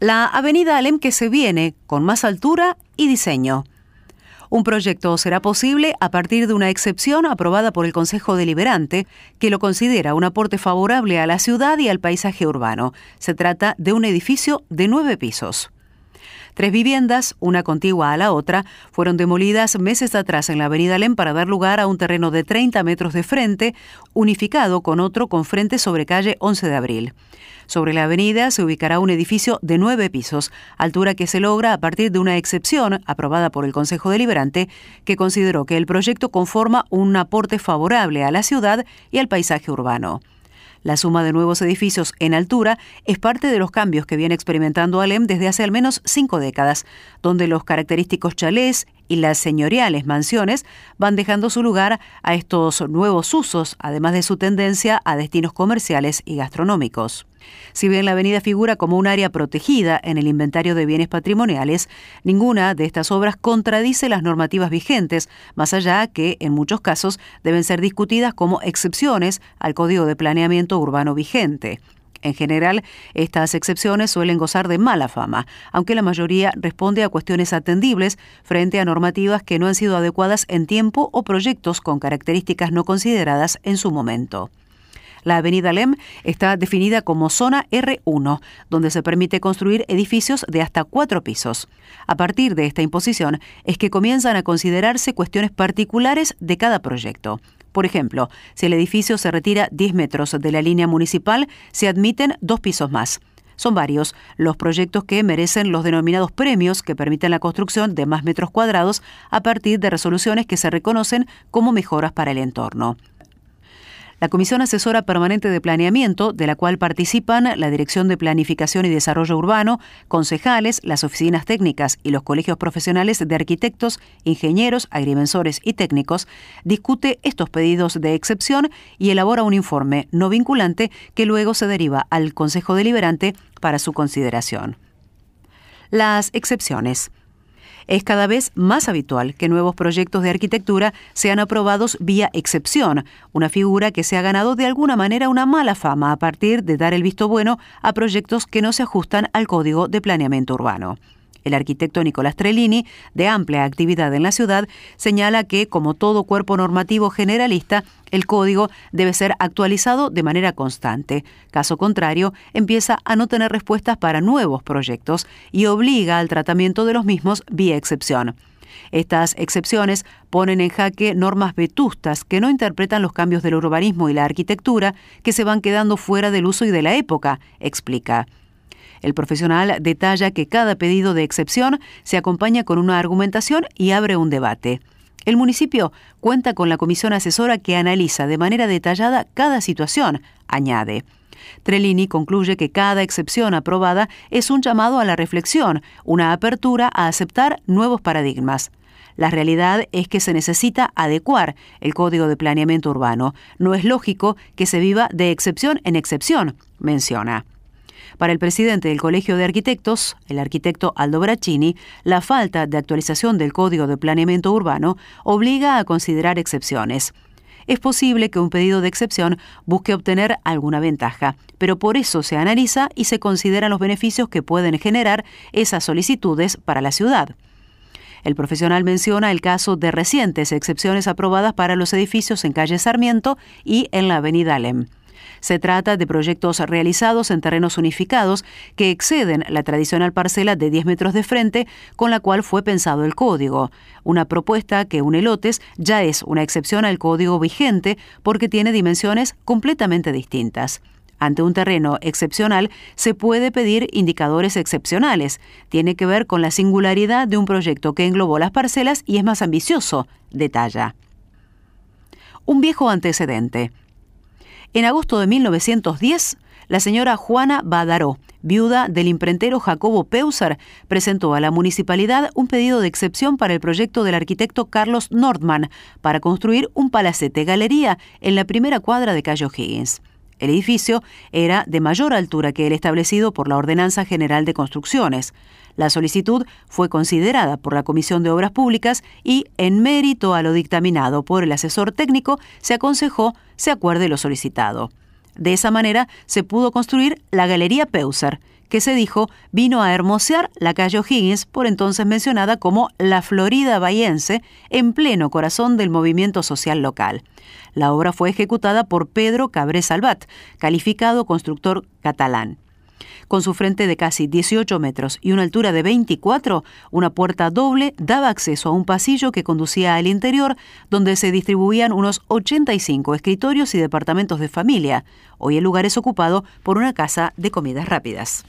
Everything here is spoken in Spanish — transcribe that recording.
La avenida Alem que se viene con más altura y diseño. Un proyecto será posible a partir de una excepción aprobada por el Consejo Deliberante, que lo considera un aporte favorable a la ciudad y al paisaje urbano. Se trata de un edificio de nueve pisos. Tres viviendas, una contigua a la otra, fueron demolidas meses atrás en la avenida Alem para dar lugar a un terreno de 30 metros de frente, unificado con otro con frente sobre calle 11 de abril. Sobre la avenida se ubicará un edificio de nueve pisos, altura que se logra a partir de una excepción aprobada por el Consejo Deliberante, que consideró que el proyecto conforma un aporte favorable a la ciudad y al paisaje urbano. La suma de nuevos edificios en altura es parte de los cambios que viene experimentando Alem desde hace al menos cinco décadas, donde los característicos chalés y las señoriales mansiones van dejando su lugar a estos nuevos usos, además de su tendencia a destinos comerciales y gastronómicos. Si bien la avenida figura como un área protegida en el inventario de bienes patrimoniales, ninguna de estas obras contradice las normativas vigentes, más allá que, en muchos casos, deben ser discutidas como excepciones al Código de Planeamiento Urbano vigente. En general, estas excepciones suelen gozar de mala fama, aunque la mayoría responde a cuestiones atendibles frente a normativas que no han sido adecuadas en tiempo o proyectos con características no consideradas en su momento. La avenida Lem está definida como zona R1, donde se permite construir edificios de hasta cuatro pisos. A partir de esta imposición es que comienzan a considerarse cuestiones particulares de cada proyecto. Por ejemplo, si el edificio se retira 10 metros de la línea municipal, se admiten dos pisos más. Son varios los proyectos que merecen los denominados premios que permiten la construcción de más metros cuadrados a partir de resoluciones que se reconocen como mejoras para el entorno. La Comisión Asesora Permanente de Planeamiento, de la cual participan la Dirección de Planificación y Desarrollo Urbano, concejales, las oficinas técnicas y los colegios profesionales de arquitectos, ingenieros, agrimensores y técnicos, discute estos pedidos de excepción y elabora un informe no vinculante que luego se deriva al Consejo Deliberante para su consideración. Las excepciones. Es cada vez más habitual que nuevos proyectos de arquitectura sean aprobados vía excepción, una figura que se ha ganado de alguna manera una mala fama a partir de dar el visto bueno a proyectos que no se ajustan al Código de Planeamiento Urbano. El arquitecto Nicolás Trellini, de amplia actividad en la ciudad, señala que, como todo cuerpo normativo generalista, el código debe ser actualizado de manera constante. Caso contrario, empieza a no tener respuestas para nuevos proyectos y obliga al tratamiento de los mismos vía excepción. Estas excepciones ponen en jaque normas vetustas que no interpretan los cambios del urbanismo y la arquitectura que se van quedando fuera del uso y de la época, explica. El profesional detalla que cada pedido de excepción se acompaña con una argumentación y abre un debate. El municipio cuenta con la comisión asesora que analiza de manera detallada cada situación, añade. Trellini concluye que cada excepción aprobada es un llamado a la reflexión, una apertura a aceptar nuevos paradigmas. La realidad es que se necesita adecuar el Código de Planeamiento Urbano. No es lógico que se viva de excepción en excepción, menciona. Para el presidente del Colegio de Arquitectos, el arquitecto Aldo Braccini, la falta de actualización del Código de Planeamiento Urbano obliga a considerar excepciones. Es posible que un pedido de excepción busque obtener alguna ventaja, pero por eso se analiza y se consideran los beneficios que pueden generar esas solicitudes para la ciudad. El profesional menciona el caso de recientes excepciones aprobadas para los edificios en calle Sarmiento y en la avenida Alem. Se trata de proyectos realizados en terrenos unificados que exceden la tradicional parcela de 10 metros de frente con la cual fue pensado el código. Una propuesta que une lotes ya es una excepción al código vigente porque tiene dimensiones completamente distintas. Ante un terreno excepcional se puede pedir indicadores excepcionales. Tiene que ver con la singularidad de un proyecto que englobó las parcelas y es más ambicioso, detalla. Un viejo antecedente. En agosto de 1910, la señora Juana Badaró, viuda del imprentero Jacobo Peuser, presentó a la municipalidad un pedido de excepción para el proyecto del arquitecto Carlos Nordman para construir un palacete galería en la primera cuadra de Cayo Higgins. El edificio era de mayor altura que el establecido por la Ordenanza General de Construcciones. La solicitud fue considerada por la Comisión de Obras Públicas y, en mérito a lo dictaminado por el asesor técnico, se aconsejó se acuerde lo solicitado. De esa manera se pudo construir la Galería Peuser, que se dijo vino a hermosear la calle O'Higgins, por entonces mencionada como la Florida Bahiense, en pleno corazón del movimiento social local. La obra fue ejecutada por Pedro Cabré Salvat, calificado constructor catalán. Con su frente de casi 18 metros y una altura de 24, una puerta doble daba acceso a un pasillo que conducía al interior, donde se distribuían unos 85 escritorios y departamentos de familia. Hoy el lugar es ocupado por una casa de comidas rápidas.